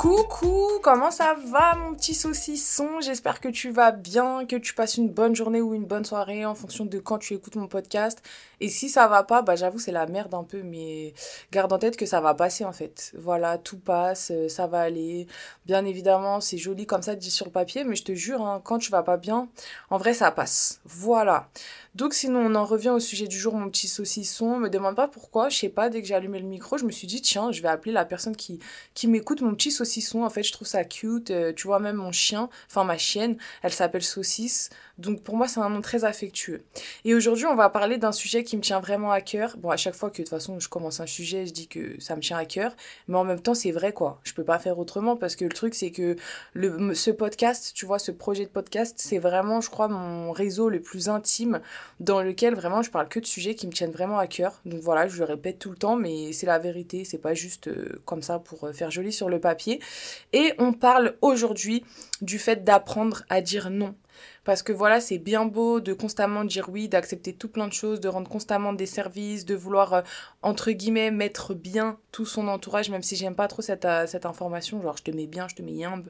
Coucou, comment ça va mon petit saucisson? J'espère que tu vas bien, que tu passes une bonne journée ou une bonne soirée en fonction de quand tu écoutes mon podcast. Et si ça va pas, bah j'avoue c'est la merde un peu, mais garde en tête que ça va passer en fait. Voilà, tout passe, euh, ça va aller. Bien évidemment, c'est joli comme ça dit sur le papier, mais je te jure, hein, quand tu vas pas bien, en vrai ça passe. Voilà. Donc sinon on en revient au sujet du jour, mon petit saucisson. Me demande pas pourquoi, je sais pas, dès que j'ai allumé le micro, je me suis dit tiens, je vais appeler la personne qui, qui m'écoute, mon petit saucisson. En fait, je trouve ça cute. Euh, tu vois, même mon chien, enfin ma chienne, elle s'appelle Saucisse. Donc pour moi, c'est un nom très affectueux. Et aujourd'hui, on va parler d'un sujet qui me tient vraiment à cœur. Bon, à chaque fois que de toute façon je commence un sujet, je dis que ça me tient à cœur. Mais en même temps, c'est vrai quoi. Je peux pas faire autrement parce que le truc, c'est que le, ce podcast, tu vois, ce projet de podcast, c'est vraiment, je crois, mon réseau le plus intime dans lequel vraiment je parle que de sujets qui me tiennent vraiment à cœur. Donc voilà, je le répète tout le temps, mais c'est la vérité. C'est pas juste euh, comme ça pour euh, faire joli sur le papier. Et on parle aujourd'hui du fait d'apprendre à dire non. Parce que voilà, c'est bien beau de constamment dire oui, d'accepter tout plein de choses, de rendre constamment des services, de vouloir, euh, entre guillemets, mettre bien tout son entourage, même si j'aime pas trop cette, euh, cette information, genre je te mets bien, je te mets yimbe.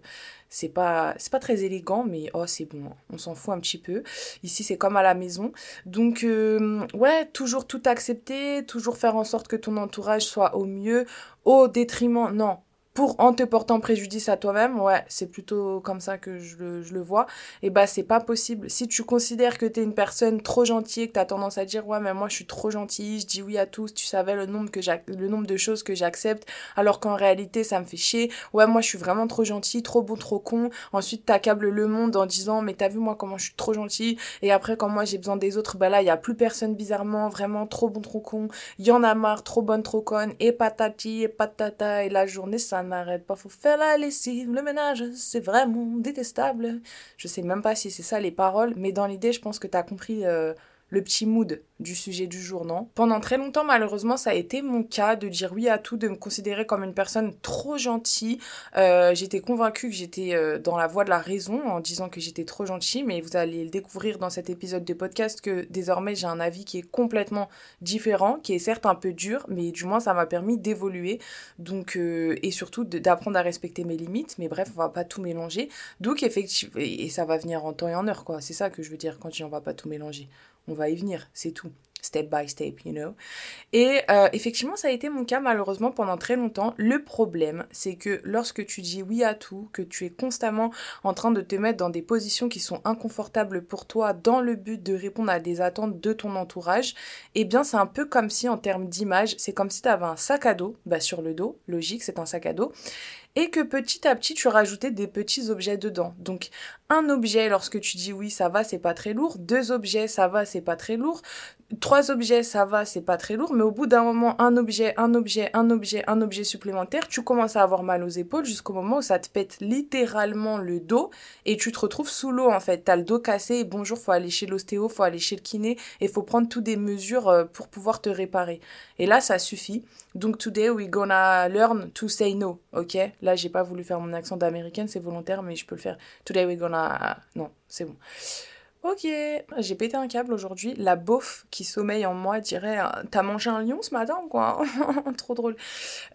C'est pas, c'est pas très élégant, mais oh, c'est bon, on s'en fout un petit peu. Ici, c'est comme à la maison. Donc, euh, ouais, toujours tout accepter, toujours faire en sorte que ton entourage soit au mieux, au détriment, non, pour en te portant préjudice à toi-même, ouais, c'est plutôt comme ça que je le, je le vois, et bah c'est pas possible. Si tu considères que t'es une personne trop gentille, que t'as tendance à dire ouais mais moi je suis trop gentille, je dis oui à tous, tu savais le nombre, que le nombre de choses que j'accepte, alors qu'en réalité ça me fait chier, ouais moi je suis vraiment trop gentille, trop bon, trop con, ensuite t'accables le monde en disant mais t'as vu moi comment je suis trop gentille, et après quand moi j'ai besoin des autres, bah là il y a plus personne bizarrement, vraiment trop bon, trop con, y en a marre, trop bonne, trop conne, et patati, et patata, et la journée ça n'arrête pas. Faut faire la lessive, le ménage, c'est vraiment détestable. Je sais même pas si c'est ça les paroles, mais dans l'idée, je pense que tu as compris euh, le petit mood du sujet du jour, non? Pendant très longtemps, malheureusement, ça a été mon cas de dire oui à tout, de me considérer comme une personne trop gentille. Euh, j'étais convaincue que j'étais euh, dans la voie de la raison en disant que j'étais trop gentille, mais vous allez le découvrir dans cet épisode de podcast que désormais j'ai un avis qui est complètement différent, qui est certes un peu dur, mais du moins ça m'a permis d'évoluer, donc euh, et surtout d'apprendre à respecter mes limites. Mais bref, on va pas tout mélanger. Donc effectivement, et ça va venir en temps et en heure, quoi. C'est ça que je veux dire quand je dis on va pas tout mélanger. On va y venir, c'est tout step by step, you know. Et euh, effectivement, ça a été mon cas malheureusement pendant très longtemps. Le problème, c'est que lorsque tu dis oui à tout, que tu es constamment en train de te mettre dans des positions qui sont inconfortables pour toi dans le but de répondre à des attentes de ton entourage, eh bien c'est un peu comme si en termes d'image, c'est comme si tu avais un sac à dos bah, sur le dos, logique, c'est un sac à dos, et que petit à petit tu rajoutais des petits objets dedans. Donc un objet lorsque tu dis oui ça va c'est pas très lourd, deux objets ça va c'est pas très lourd, trois objets ça va c'est pas très lourd, mais au bout d'un moment un objet, un objet, un objet, un objet supplémentaire, tu commences à avoir mal aux épaules jusqu'au moment où ça te pète littéralement le dos et tu te retrouves sous l'eau en fait. T'as le dos cassé et bonjour faut aller chez l'ostéo, faut aller chez le kiné et faut prendre toutes des mesures euh, pour pouvoir te réparer. Et là ça suffit. Donc today we gonna learn to say no, ok? Là j'ai pas voulu faire mon accent d'américaine, c'est volontaire mais je peux le faire. Today we gonna non, c'est bon. Ok, j'ai pété un câble aujourd'hui. La beauf qui sommeille en moi dirait T'as mangé un lion ce matin quoi? Trop drôle.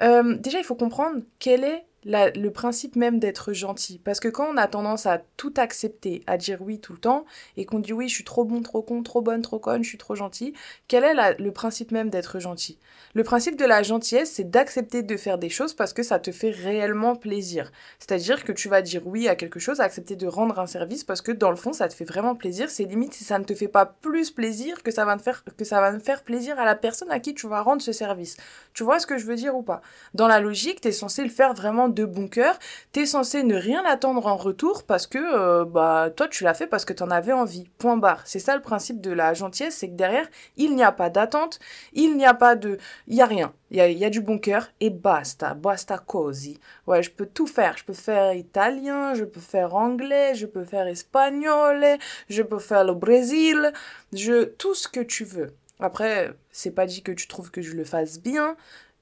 Euh, déjà, il faut comprendre quel est le principe même d'être gentil. Parce que quand on a tendance à tout accepter, à dire oui tout le temps, et qu'on dit oui, je suis trop bon, trop con, trop bonne, trop conne, je suis trop gentil, quel est le principe même d'être gentil? Le principe de la gentillesse, c'est d'accepter de faire des choses parce que ça te fait réellement plaisir. C'est-à-dire que tu vas dire oui à quelque chose, accepter de rendre un service parce que dans le fond, ça te fait vraiment plaisir. C'est limite si ça ne te fait pas plus plaisir que ça va te faire, que ça va me faire plaisir à la personne à qui tu vas rendre ce service. Tu vois ce que je veux dire ou pas? Dans la logique, tu es censé le faire vraiment de bon cœur, t'es censé ne rien attendre en retour parce que euh, bah toi tu l'as fait parce que t'en avais envie. Point barre. C'est ça le principe de la gentillesse, c'est que derrière, il n'y a pas d'attente, il n'y a pas de... Il y a rien. Il y a, du bon cœur et basta, basta così. Ouais, je peux tout faire. Je peux faire italien, je peux faire anglais, je peux faire espagnol, je peux faire le Brésil, je... tout ce que tu veux. Après, c'est pas dit que tu trouves que je le fasse bien,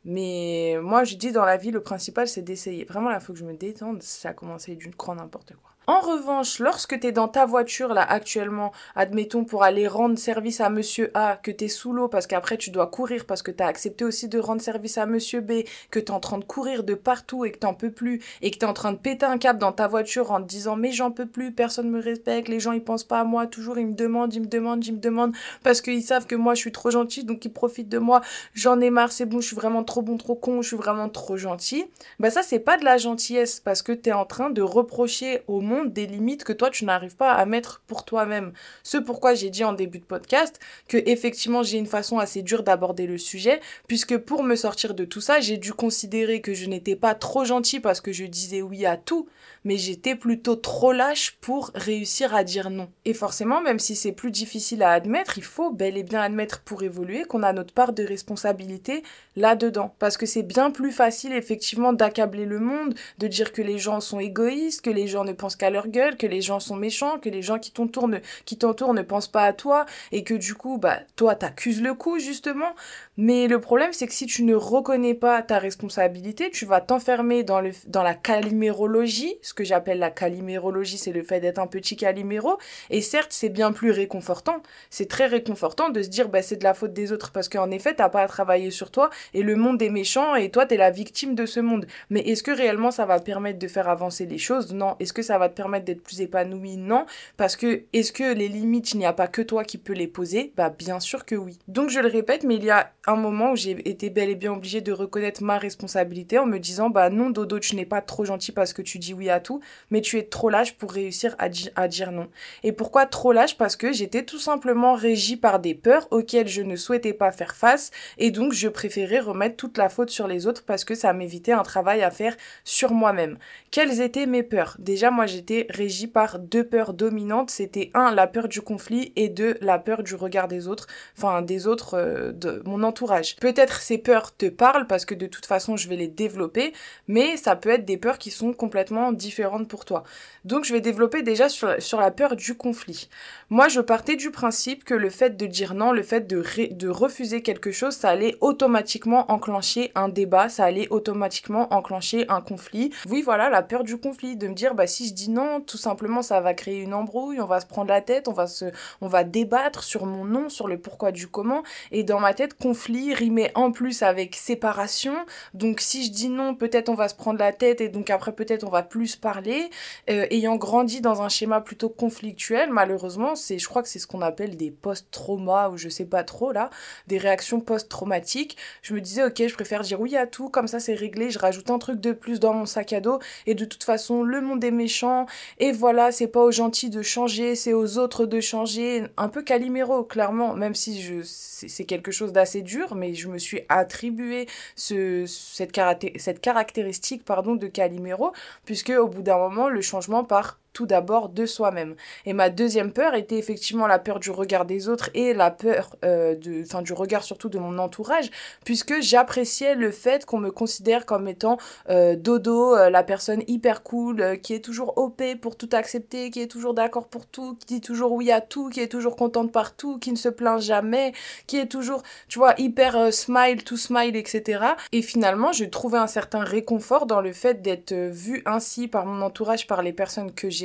mais moi, je dis dans la vie, le principal, c'est d'essayer. Vraiment, là, il faut que je me détende. Ça a commencé d'une croix n'importe quoi. En revanche, lorsque tu es dans ta voiture là actuellement, admettons pour aller rendre service à monsieur A, que tu es sous l'eau parce qu'après tu dois courir parce que tu as accepté aussi de rendre service à monsieur B, que tu es en train de courir de partout et que t'en peux plus et que tu es en train de péter un câble dans ta voiture en te disant mais j'en peux plus, personne me respecte, les gens ils pensent pas à moi, toujours ils me demandent, ils me demandent, ils me demandent parce qu'ils savent que moi je suis trop gentil donc ils profitent de moi, j'en ai marre, c'est bon, je suis vraiment trop bon, trop con, je suis vraiment trop gentil. Bah ça c'est pas de la gentillesse parce que tu es en train de reprocher au des limites que toi tu n'arrives pas à mettre pour toi-même. Ce pourquoi j'ai dit en début de podcast que effectivement j'ai une façon assez dure d'aborder le sujet puisque pour me sortir de tout ça, j'ai dû considérer que je n'étais pas trop gentil parce que je disais oui à tout, mais j'étais plutôt trop lâche pour réussir à dire non. Et forcément, même si c'est plus difficile à admettre, il faut bel et bien admettre pour évoluer qu'on a notre part de responsabilité là-dedans. Parce que c'est bien plus facile effectivement d'accabler le monde, de dire que les gens sont égoïstes, que les gens ne pensent qu'à leur gueule, que les gens sont méchants, que les gens qui t'entourent ne, ne pensent pas à toi, et que du coup, bah, toi, t'accuses le coup, justement. Mais le problème, c'est que si tu ne reconnais pas ta responsabilité, tu vas t'enfermer dans, le, dans la calimérologie, ce que j'appelle la calimérologie, c'est le fait d'être un petit caliméro. Et certes, c'est bien plus réconfortant. C'est très réconfortant de se dire, bah, c'est de la faute des autres parce qu'en effet, t'as pas à travailler sur toi et le monde est méchant et toi, t'es la victime de ce monde. Mais est-ce que réellement ça va permettre de faire avancer les choses? Non. Est-ce que ça va permettre d'être plus épanoui Non. Parce que est-ce que les limites, il n'y a pas que toi qui peux les poser? Bah, bien sûr que oui. Donc, je le répète, mais il y a un moment où j'ai été bel et bien obligée de reconnaître ma responsabilité en me disant, bah, non, Dodo, tu n'es pas trop gentil parce que tu dis oui à tout, mais tu es trop lâche pour réussir à, à dire non. Et pourquoi trop lâche? Parce que j'étais tout simplement régie par des peurs auxquelles je ne souhaitais pas faire face, et donc je préférais remettre toute la faute sur les autres parce que ça m'évitait un travail à faire sur moi-même. Quelles étaient mes peurs? Déjà, moi, j'étais régie par deux peurs dominantes. C'était un, la peur du conflit, et deux, la peur du regard des autres, enfin des autres euh, de mon entourage. Peut-être ces peurs te parlent parce que de toute façon, je vais les développer, mais ça peut être des peurs qui sont complètement différentes pour toi. Donc je vais développer déjà sur, la peur du conflit. Moi, je partais du principe que le fait de dire non, le fait de, de refuser quelque chose, ça allait automatiquement enclencher un débat, ça allait automatiquement enclencher un conflit. Oui, voilà, la peur du conflit, de me dire, bah si je dis non, tout simplement, ça va créer une embrouille, on va se prendre la tête, on va se, on va débattre sur mon nom, sur le pourquoi du comment. Et dans ma tête, conflit rimait en plus avec séparation. Donc si je dis non, peut-être on va se prendre la tête et donc après peut-être on va plus parler. Euh, ayant grandi dans un schéma plutôt conflictuel, malheureusement, c'est, je crois que c'est ce qu'on appelle des post-traumas ou je sais pas trop là, des réactions post-traumatiques. Je me disais, ok, je préfère dire oui à tout, comme ça c'est réglé, je rajoute un truc de plus dans mon sac à dos et de toute façon, le monde est méchant et voilà, c'est pas aux gentils de changer, c'est aux autres de changer. Un peu caliméro, clairement, même si je, c'est quelque chose d'assez dur, mais je me suis attribué ce, cette, caractéristique pardon, de caliméro, puisque au bout d'un moment, le changement part tout d'abord de soi-même. Et ma deuxième peur était effectivement la peur du regard des autres et la peur euh, enfin du regard surtout de mon entourage, puisque j'appréciais le fait qu'on me considère comme étant euh, dodo, euh, la personne hyper cool, qui est toujours op pour tout accepter, qui est toujours d'accord pour tout, qui dit toujours oui à tout, qui est toujours contente partout, qui ne se plaint jamais, qui est toujours, tu vois, hyper smile to smile, etc. Et finalement, j'ai trouvé un certain réconfort dans le fait d'être vue ainsi par mon entourage, par les personnes que j'ai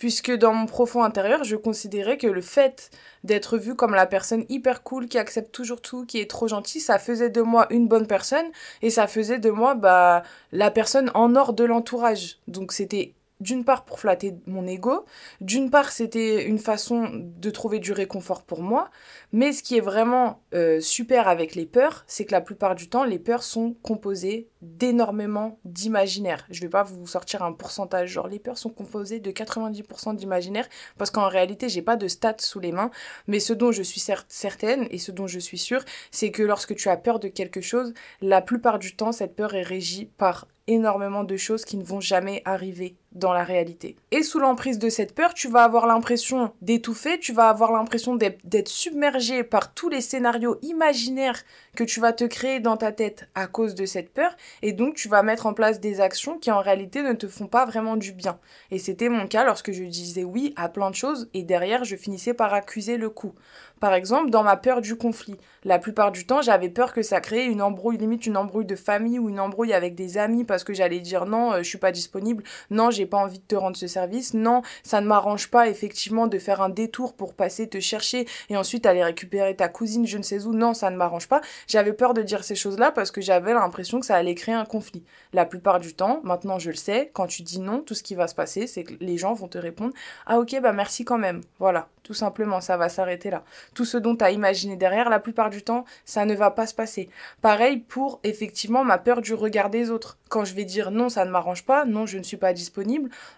puisque dans mon profond intérieur, je considérais que le fait d'être vu comme la personne hyper cool qui accepte toujours tout, qui est trop gentille, ça faisait de moi une bonne personne et ça faisait de moi bah la personne en or de l'entourage. Donc c'était d'une part pour flatter mon ego, d'une part c'était une façon de trouver du réconfort pour moi, mais ce qui est vraiment euh, super avec les peurs, c'est que la plupart du temps, les peurs sont composées d'énormément d'imaginaire. Je vais pas vous sortir un pourcentage, genre les peurs sont composées de 90% d'imaginaire, parce qu'en réalité j'ai pas de stats sous les mains, mais ce dont je suis certaine et ce dont je suis sûre, c'est que lorsque tu as peur de quelque chose, la plupart du temps cette peur est régie par énormément de choses qui ne vont jamais arriver dans la réalité. Et sous l'emprise de cette peur, tu vas avoir l'impression d'étouffer, tu vas avoir l'impression d'être submergé par tous les scénarios imaginaires que tu vas te créer dans ta tête à cause de cette peur, et donc tu vas mettre en place des actions qui en réalité ne te font pas vraiment du bien. Et c'était mon cas lorsque je disais oui à plein de choses, et derrière je finissais par accuser le coup. Par exemple, dans ma peur du conflit. La plupart du temps, j'avais peur que ça crée une embrouille, limite une embrouille de famille ou une embrouille avec des amis parce que j'allais dire non, euh, je suis pas disponible, non, j'ai j'ai pas envie de te rendre ce service. Non, ça ne m'arrange pas effectivement de faire un détour pour passer te chercher et ensuite aller récupérer ta cousine je ne sais où. Non, ça ne m'arrange pas. J'avais peur de dire ces choses-là parce que j'avais l'impression que ça allait créer un conflit. La plupart du temps, maintenant je le sais, quand tu dis non, tout ce qui va se passer, c'est que les gens vont te répondre "Ah OK, bah merci quand même." Voilà, tout simplement, ça va s'arrêter là. Tout ce dont tu as imaginé derrière, la plupart du temps, ça ne va pas se passer. Pareil pour effectivement ma peur du regard des autres. Quand je vais dire non, ça ne m'arrange pas, non, je ne suis pas disponible,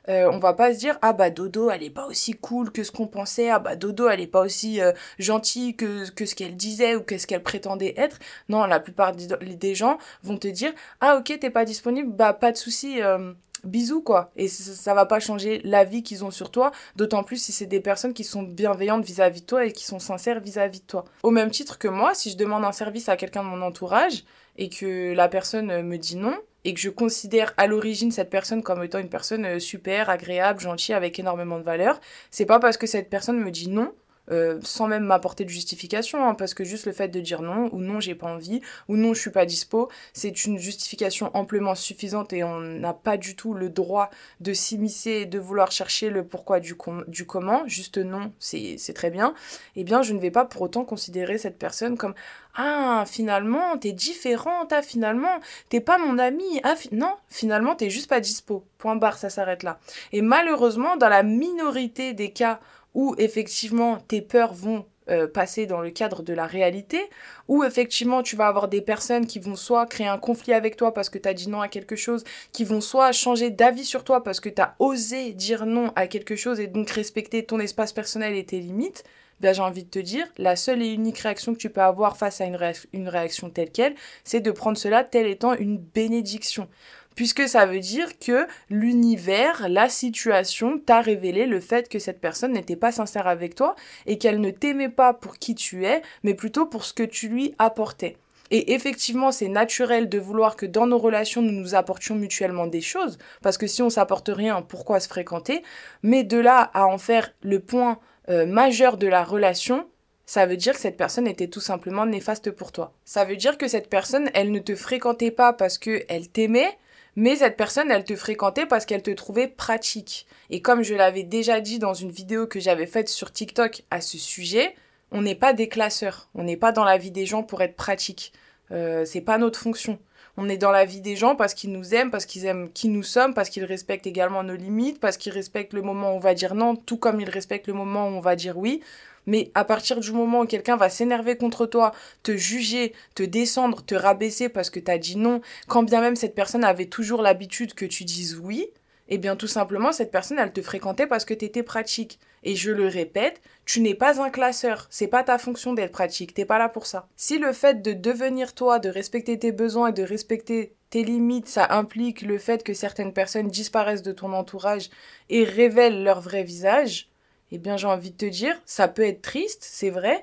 euh, on va pas se dire ah bah Dodo, elle est pas aussi cool que ce qu'on pensait, ah bah Dodo, elle est pas aussi euh, gentille que, ce qu'elle disait ou que ce qu'elle prétendait être. Non, la plupart des gens vont te dire ah ok, t'es pas disponible, bah pas de souci. Euh, bisous quoi. Et ça, va pas changer la vie qu'ils ont sur toi, d'autant plus si c'est des personnes qui sont bienveillantes vis-à-vis de toi et qui sont sincères vis-à-vis de toi. Au même titre que moi, si je demande un service à quelqu'un de mon entourage et que la personne me dit non, et que je considère à l'origine cette personne comme étant une personne super, agréable, gentille, avec énormément de valeur, c'est pas parce que cette personne me dit non euh, sans même m'apporter de justification, hein, parce que juste le fait de dire non, ou non j'ai pas envie, ou non je suis pas dispo, c'est une justification amplement suffisante et on n'a pas du tout le droit de s'immiscer et de vouloir chercher le pourquoi du, comment, juste non, c'est très bien, eh bien je ne vais pas pour autant considérer cette personne comme ah finalement t'es différente, ah finalement t'es pas mon ami, ah non finalement t'es juste pas dispo, point barre ça s'arrête là. Et malheureusement dans la minorité des cas où effectivement tes peurs vont euh, passer dans le cadre de la réalité, où effectivement tu vas avoir des personnes qui vont soit créer un conflit avec toi parce que tu as dit non à quelque chose, qui vont soit changer d'avis sur toi parce que tu as osé dire non à quelque chose et donc respecter ton espace personnel et tes limites, ben, j'ai envie de te dire, la seule et unique réaction que tu peux avoir face à une, une réaction telle qu'elle, c'est de prendre cela tel étant une bénédiction puisque ça veut dire que l'univers, la situation t'a révélé le fait que cette personne n'était pas sincère avec toi et qu'elle ne t'aimait pas pour qui tu es, mais plutôt pour ce que tu lui apportais. Et effectivement, c'est naturel de vouloir que dans nos relations, nous nous apportions mutuellement des choses, parce que si on s'apporte rien, pourquoi se fréquenter? Mais de là à en faire le point euh, majeur de la relation, ça veut dire que cette personne était tout simplement néfaste pour toi. Ça veut dire que cette personne, elle ne te fréquentait pas parce qu'elle t'aimait, mais cette personne, elle te fréquentait parce qu'elle te trouvait pratique. Et comme je l'avais déjà dit dans une vidéo que j'avais faite sur TikTok à ce sujet, on n'est pas des classeurs. On n'est pas dans la vie des gens pour être pratique. Euh, c'est pas notre fonction. On est dans la vie des gens parce qu'ils nous aiment, parce qu'ils aiment qui nous sommes, parce qu'ils respectent également nos limites, parce qu'ils respectent le moment où on va dire non, tout comme ils respectent le moment où on va dire oui. Mais à partir du moment où quelqu'un va s'énerver contre toi, te juger, te descendre, te rabaisser parce que t'as dit non, quand bien même cette personne avait toujours l'habitude que tu dises oui, eh bien tout simplement cette personne elle te fréquentait parce que t'étais pratique. Et je le répète, tu n'es pas un classeur, c'est pas ta fonction d'être pratique, t'es pas là pour ça. Si le fait de devenir toi, de respecter tes besoins et de respecter tes limites, ça implique le fait que certaines personnes disparaissent de ton entourage et révèlent leur vrai visage, eh bien j'ai envie de te dire, ça peut être triste, c'est vrai,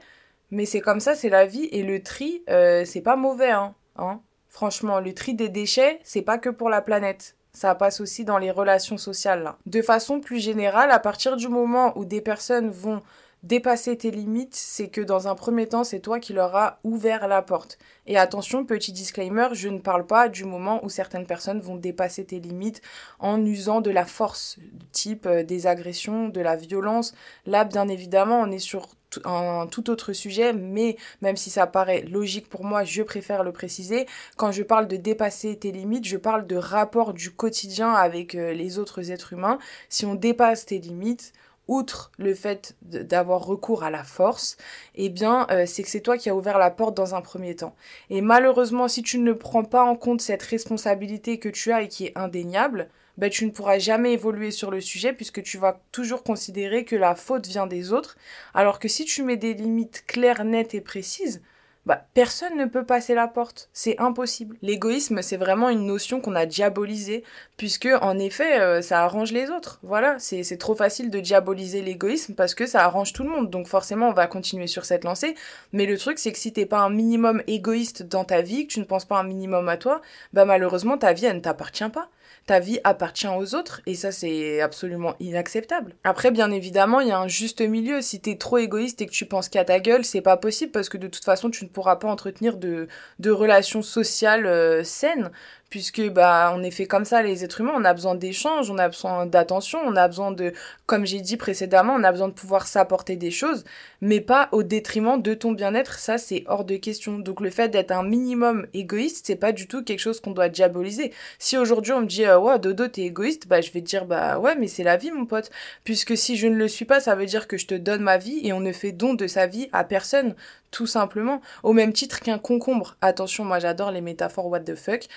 mais c'est comme ça, c'est la vie, et le tri, euh, c'est pas mauvais, hein, hein. Franchement, le tri des déchets, c'est pas que pour la planète. Ça passe aussi dans les relations sociales. De façon plus générale, à partir du moment où des personnes vont dépasser tes limites, c'est que dans un premier temps, c'est toi qui leur as ouvert la porte. Et attention, petit disclaimer, je ne parle pas du moment où certaines personnes vont dépasser tes limites en usant de la force, type euh, des agressions, de la violence. Là, bien évidemment, on est sur un tout autre sujet, mais même si ça paraît logique pour moi, je préfère le préciser. Quand je parle de dépasser tes limites, je parle de rapport du quotidien avec euh, les autres êtres humains. Si on dépasse tes limites, outre le fait d'avoir recours à la force, eh bien, euh, c'est que c'est toi qui as ouvert la porte dans un premier temps. Et malheureusement, si tu ne prends pas en compte cette responsabilité que tu as et qui est indéniable, ben, tu ne pourras jamais évoluer sur le sujet puisque tu vas toujours considérer que la faute vient des autres, alors que si tu mets des limites claires, nettes et précises, bah, personne ne peut passer la porte. C'est impossible. L'égoïsme, c'est vraiment une notion qu'on a diabolisée, puisque en effet, euh, ça arrange les autres. Voilà, c'est trop facile de diaboliser l'égoïsme parce que ça arrange tout le monde. Donc forcément, on va continuer sur cette lancée. Mais le truc, c'est que si t'es pas un minimum égoïste dans ta vie, que tu ne penses pas un minimum à toi, bah malheureusement, ta vie, elle ne t'appartient pas ta vie appartient aux autres et ça c'est absolument inacceptable. Après bien évidemment il y a un juste milieu, si t'es trop égoïste et que tu penses qu'à ta gueule c'est pas possible parce que de toute façon tu pourras pas entretenir de, de relations sociales euh, saines puisque bah on est fait comme ça les êtres humains, on a besoin d'échanges, on a besoin d'attention, on a besoin de comme j'ai dit précédemment, on a besoin de pouvoir s'apporter des choses, mais pas au détriment de ton bien-être, ça c'est hors de question. Donc le fait d'être un minimum égoïste, c'est pas du tout quelque chose qu'on doit diaboliser. Si aujourd'hui on me dit euh, ouais dodo t'es égoïste, bah je vais dire bah ouais mais c'est la vie mon pote, puisque si je ne le suis pas, ça veut dire que je te donne ma vie et on ne fait don de sa vie à personne tout simplement. Au même titre qu'un concombre. Attention, moi j'adore les métaphores what the fuck.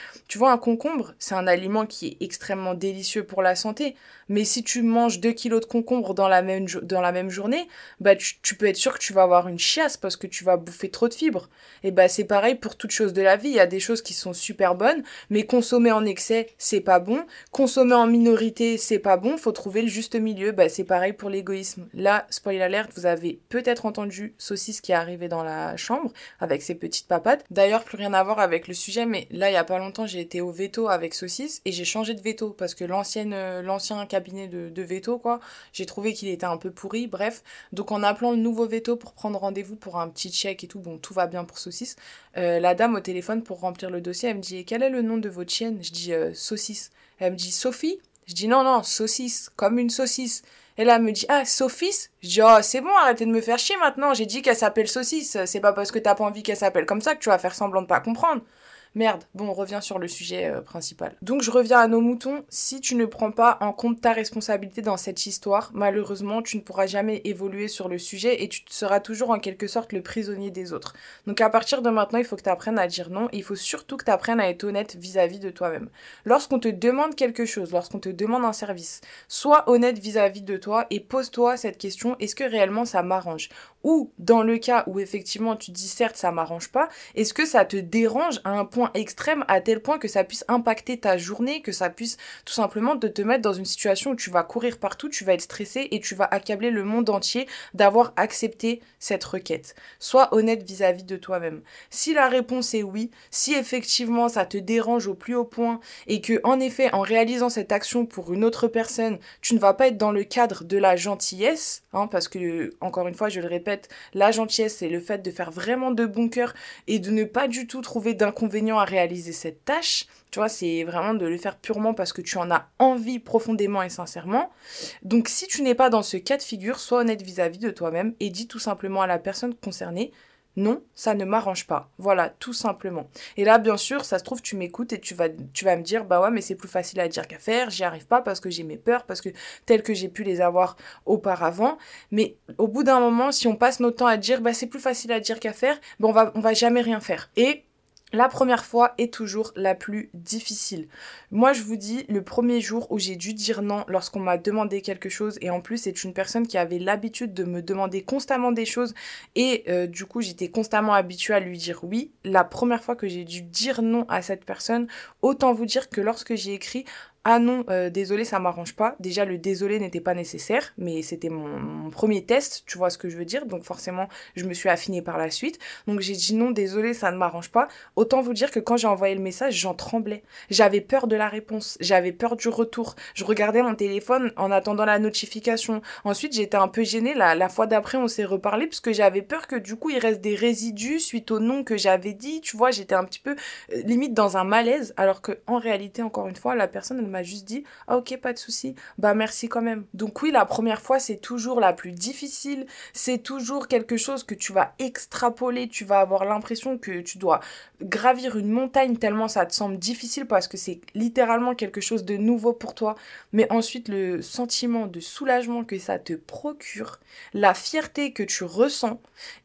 Un concombre, c'est un aliment qui est extrêmement délicieux pour la santé. Mais si tu manges 2 kilos de concombre dans la même, dans la même journée, bah tu, peux être sûr que tu vas avoir une chiasse parce que tu vas bouffer trop de fibres. Et bah c'est pareil pour toute chose de la vie. Il y a des choses qui sont super bonnes, mais consommer en excès, c'est pas bon. Consommer en minorité, c'est pas bon. Faut trouver le juste milieu. Bah c'est pareil pour l'égoïsme. Là, spoil alert, vous avez peut-être entendu Saucisse qui est arrivé dans la chambre avec ses petites papates. D'ailleurs, plus rien à voir avec le sujet, mais là, il y a pas longtemps, j'ai été au veto avec Saucisse et j'ai changé de veto parce que l'ancienne, euh, l'ancien cabinet de, veto, quoi, j'ai trouvé qu'il était un peu pourri. Bref, donc en appelant le nouveau veto pour prendre rendez-vous pour un petit check et tout, bon, tout va bien pour Saucisse. Euh, la dame au téléphone pour remplir le dossier, elle me dit quel est le nom de votre chienne? Je dis euh, Saucisse. Elle me dit Sophie? Je dis non, non, saucisse, comme une saucisse. Et là, elle me dit, ah, Sophie Je dis, oh, c'est bon, arrêtez de me faire chier maintenant. J'ai dit qu'elle s'appelle Saucisse. C'est pas parce que t'as pas envie qu'elle s'appelle comme ça que tu vas faire semblant de pas comprendre. Merde, bon, on revient sur le sujet euh, principal. Donc je reviens à nos moutons. Si tu ne prends pas en compte ta responsabilité dans cette histoire, malheureusement, tu ne pourras jamais évoluer sur le sujet et tu seras toujours en quelque sorte le prisonnier des autres. Donc à partir de maintenant, il faut que tu apprennes à dire non et il faut surtout que tu apprennes à être honnête vis-à-vis de toi-même. Lorsqu'on te demande quelque chose, lorsqu'on te demande un service, sois honnête vis-à-vis de toi et pose-toi cette question, est-ce que réellement ça m'arrange? Ou dans le cas où effectivement tu dis certes ça m'arrange pas, est-ce que ça te dérange à un point extrême à tel point que ça puisse impacter ta journée, que ça puisse tout simplement de te mettre dans une situation où tu vas courir partout, tu vas être stressé et tu vas accabler le monde entier d'avoir accepté cette requête. Sois honnête vis-à-vis de toi-même. Si la réponse est oui, si effectivement ça te dérange au plus haut point et que en effet en réalisant cette action pour une autre personne, tu ne vas pas être dans le cadre de la gentillesse, hein, parce que encore une fois je le répète, la gentillesse c'est le fait de faire vraiment de bon cœur et de ne pas du tout trouver d'inconvénients à réaliser cette tâche. Tu vois, c'est vraiment de le faire purement parce que tu en as envie profondément et sincèrement. Donc si tu n'es pas dans ce cas de figure, sois honnête vis-à-vis de toi-même et dis tout simplement à la personne concernée non, ça ne m'arrange pas. Voilà, tout simplement. Et là, bien sûr, ça se trouve, tu m'écoutes et tu vas, me dire, bah ouais, mais c'est plus facile à dire qu'à faire, j'y arrive pas parce que j'ai mes peurs, parce que tel que j'ai pu les avoir auparavant. Mais au bout d'un moment, si on passe notre temps à dire, bah c'est plus facile à dire qu'à faire, bah on va, on va jamais rien faire. Et la première fois est toujours la plus difficile. Moi, je vous dis, le premier jour où j'ai dû dire non lorsqu'on m'a demandé quelque chose, et en plus, c'est une personne qui avait l'habitude de me demander constamment des choses, et euh, du coup, j'étais constamment habituée à lui dire oui. La première fois que j'ai dû dire non à cette personne, autant vous dire que lorsque j'ai écrit ah non, euh, désolé, ça m'arrange pas. Déjà, le désolé n'était pas nécessaire, mais c'était mon, premier test, tu vois ce que je veux dire. Donc forcément, je me suis affinée par la suite. Donc j'ai dit non, désolé, ça ne m'arrange pas. Autant vous dire que quand j'ai envoyé le message, j'en tremblais. J'avais peur de la réponse, j'avais peur du retour. Je regardais mon téléphone en attendant la notification. Ensuite, j'étais un peu gênée. La, la fois d'après, on s'est reparlé parce que j'avais peur que du coup, il reste des résidus suite au nom que j'avais dit. Tu vois, j'étais un petit peu euh, limite dans un malaise, alors que en réalité, encore une fois, la personne, elle m'a juste dit ah, ok pas de souci. Bah merci quand même. Donc oui la première fois c'est toujours la plus difficile. C'est toujours quelque chose que tu vas extrapoler. Tu vas avoir l'impression que tu dois gravir une montagne tellement ça te semble difficile parce que c'est littéralement quelque chose de nouveau pour toi. Mais ensuite le sentiment de soulagement que ça te procure la fierté que tu ressens.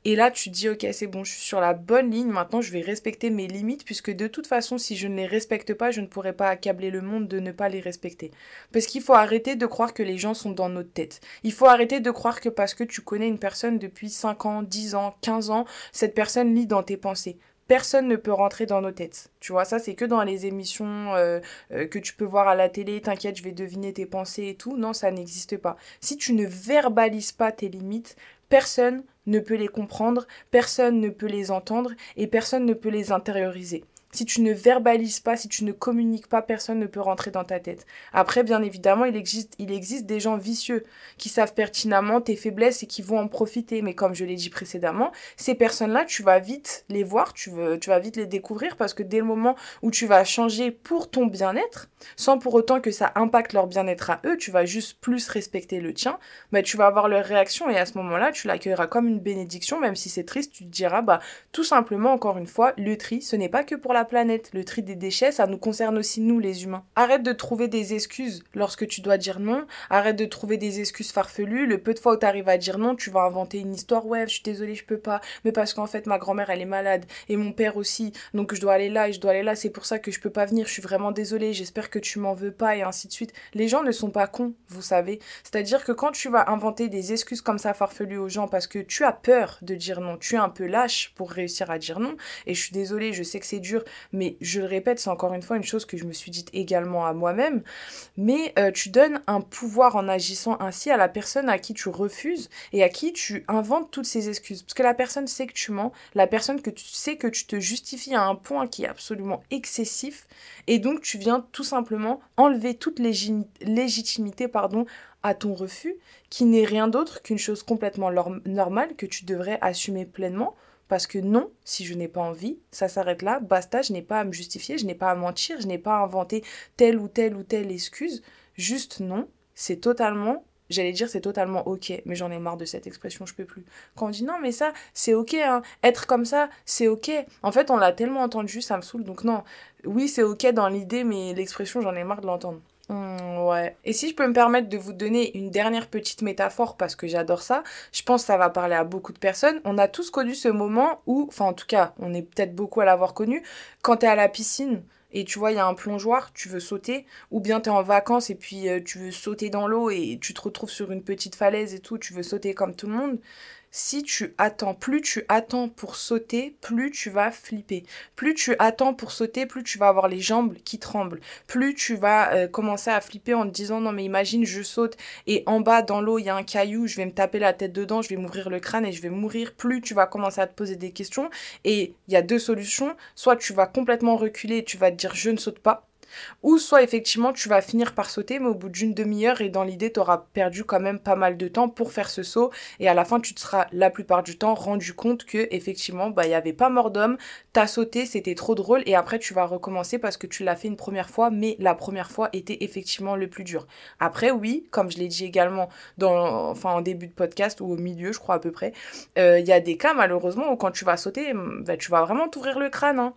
Et là tu dis ok c'est bon je suis sur la bonne ligne. Maintenant je vais respecter mes limites puisque de toute façon si je ne les respecte pas je ne pourrai pas accabler le monde de ne pas les respecter. Parce qu'il faut arrêter de croire que les gens sont dans notre tête. Il faut arrêter de croire que parce que tu connais une personne depuis 5 ans, 10 ans, 15 ans, cette personne lit dans tes pensées personne ne peut rentrer dans nos têtes. Tu vois, ça c'est que dans les émissions euh, euh, que tu peux voir à la télé, t'inquiète, je vais deviner tes pensées et tout. Non, ça n'existe pas. Si tu ne verbalises pas tes limites, personne ne peut les comprendre, personne ne peut les entendre et personne ne peut les intérioriser. Si tu ne verbalises pas, si tu ne communiques pas, personne ne peut rentrer dans ta tête. Après, bien évidemment, il existe, il existe des gens vicieux qui savent pertinemment tes faiblesses et qui vont en profiter. Mais comme je l'ai dit précédemment, ces personnes-là, tu vas vite les voir, tu, veux, tu vas vite les découvrir parce que dès le moment où tu vas changer pour ton bien-être, sans pour autant que ça impacte leur bien-être à eux, tu vas juste plus respecter le tien, bah, tu vas avoir leur réaction et à ce moment-là, tu l'accueilleras comme une bénédiction, même si c'est triste, tu te diras, bah, tout simplement, encore une fois, le tri, ce n'est pas que pour la planète. Le tri des déchets, ça nous concerne aussi nous, les humains. Arrête de trouver des excuses lorsque tu dois dire non. Arrête de trouver des excuses farfelues. Le peu de fois où tu arrives à dire non, tu vas inventer une histoire. Ouais, je suis désolée, je peux pas. Mais parce qu'en fait, ma grand-mère, elle est malade. Et mon père aussi. Donc je dois aller là et je dois aller là. C'est pour ça que je peux pas venir. Je suis vraiment désolée. J'espère que tu m'en veux pas. Et ainsi de suite. Les gens ne sont pas cons, vous savez. C'est-à-dire que quand tu vas inventer des excuses comme ça farfelues aux gens parce que tu as peur de dire non, tu es un peu lâche pour réussir à dire non. Et je suis désolée, je sais que c'est dur, mais je le répète, c'est encore une fois une chose que je me suis dite également à moi-même. Mais euh, tu donnes un pouvoir en agissant ainsi à la personne à qui tu refuses et à qui tu inventes toutes ces excuses. Parce que la personne sait que tu mens, la personne que tu sais que tu te justifies à un point qui est absolument excessif, et donc tu viens tout simplement enlever toute légitimité pardon, à ton refus, qui n'est rien d'autre qu'une chose complètement normale que tu devrais assumer pleinement parce que non, si je n'ai pas envie, ça s'arrête là, basta, je n'ai pas à me justifier, je n'ai pas à mentir, je n'ai pas à inventer telle ou telle ou telle excuse. Juste non, c'est totalement, j'allais dire c'est totalement ok, mais j'en ai marre de cette expression, je peux plus. Quand on dit non, mais ça, c'est ok, hein. être comme ça, c'est ok. En fait, on l'a tellement entendu, ça me saoule, donc non. Oui, c'est ok dans l'idée, mais l'expression, j'en ai marre de l'entendre. Mmh. Et si je peux me permettre de vous donner une dernière petite métaphore parce que j'adore ça, je pense que ça va parler à beaucoup de personnes. On a tous connu ce moment où, enfin en tout cas, on est peut-être beaucoup à l'avoir connu, quand t'es à la piscine et tu vois, il y a un plongeoir, tu veux sauter, ou bien tu es en vacances et puis euh, tu veux sauter dans l'eau et tu te retrouves sur une petite falaise et tout, tu veux sauter comme tout le monde si tu attends, plus tu attends pour sauter, plus tu vas flipper. Plus tu attends pour sauter, plus tu vas avoir les jambes qui tremblent. Plus tu vas euh, commencer à flipper en te disant non mais imagine je saute et en bas dans l'eau il y a un caillou, je vais me taper la tête dedans, je vais m'ouvrir le crâne et je vais mourir. Plus tu vas commencer à te poser des questions et il y a deux solutions. Soit tu vas complètement reculer et tu vas te dire je ne saute pas ou soit effectivement tu vas finir par sauter, mais au bout d'une demi-heure et dans l'idée tu auras perdu quand même pas mal de temps pour faire ce saut et à la fin tu te seras la plupart du temps rendu compte que effectivement bah il y avait pas mort d'homme, t'as sauté, c'était trop drôle et après tu vas recommencer parce que tu l'as fait une première fois, mais la première fois était effectivement le plus dur. Après oui, comme je l'ai dit également dans enfin en début de podcast ou au milieu je crois à peu près, euh, il y a des cas malheureusement où quand tu vas sauter, bah, tu vas vraiment t'ouvrir le crâne. Hein.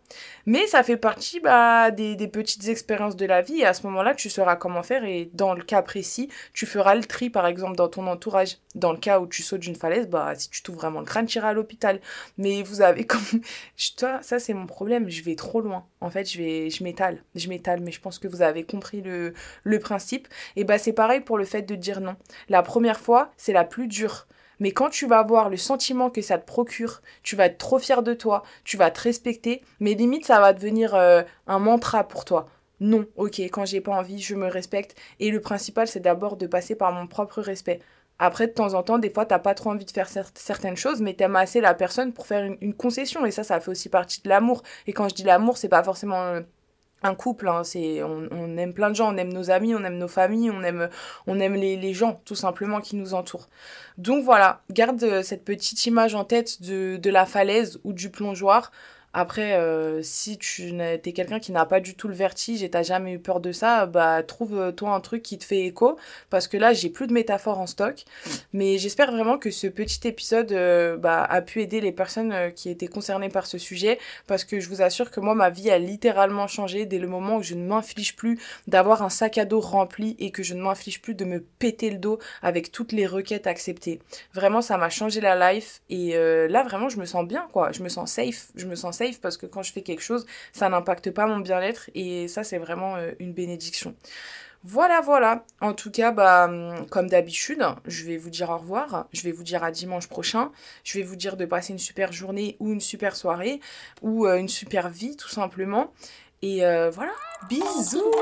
Mais ça fait partie bah, des, des petites expériences de la vie et à ce moment-là, tu sauras comment faire et dans le cas précis, tu feras le tri par exemple dans ton entourage. Dans le cas où tu sautes d'une falaise, bah si tu t'ouvres vraiment le crâne, tu iras à l'hôpital. Mais vous avez comme toi, ça c'est mon problème, je vais trop loin. En fait, je vais je m'étale, je m'étale mais je pense que vous avez compris le le principe et bah c'est pareil pour le fait de dire non. La première fois, c'est la plus dure. Mais quand tu vas avoir le sentiment que ça te procure, tu vas être trop fier de toi, tu vas te respecter, mais limite ça va devenir euh, un mantra pour toi non, ok, quand j'ai pas envie, je me respecte. Et le principal, c'est d'abord de passer par mon propre respect. Après, de temps en temps, des fois, t'as pas trop envie de faire certaines choses, mais t'aimes assez la personne pour faire une, concession. Et ça, ça fait aussi partie de l'amour. Et quand je dis l'amour, c'est pas forcément un couple, hein, c'est on, aime plein de gens, on aime nos amis, on aime nos familles, on aime, on aime les, les gens tout simplement qui nous entourent. Donc voilà, garde euh, cette petite image en tête de, de la falaise ou du plongeoir. Après, euh, si tu es quelqu'un qui n'a pas du tout le vertige et t'as jamais eu peur de ça, bah trouve-toi un truc qui te fait écho. Parce que là, j'ai plus de métaphores en stock. Mais j'espère vraiment que ce petit épisode euh, bah, a pu aider les personnes euh, qui étaient concernées par ce sujet. Parce que je vous assure que moi, ma vie a littéralement changé dès le moment où je ne m'inflige plus d'avoir un sac à dos rempli et que je ne m'inflige plus de me péter le dos avec toutes les requêtes acceptées. Vraiment, ça m'a changé la life. Et là, vraiment, je me sens bien, quoi. Je me sens safe. Je me sens parce que quand je fais quelque chose, ça n'impacte pas mon bien-être et ça, c'est vraiment euh, une bénédiction. Voilà, voilà. En tout cas, bah, hum, comme d'habitude, je vais vous dire au revoir. Je vais vous dire à dimanche prochain. Je vais vous dire de passer une super journée ou une super soirée ou euh, une super vie, tout simplement. Et euh, voilà. Bisous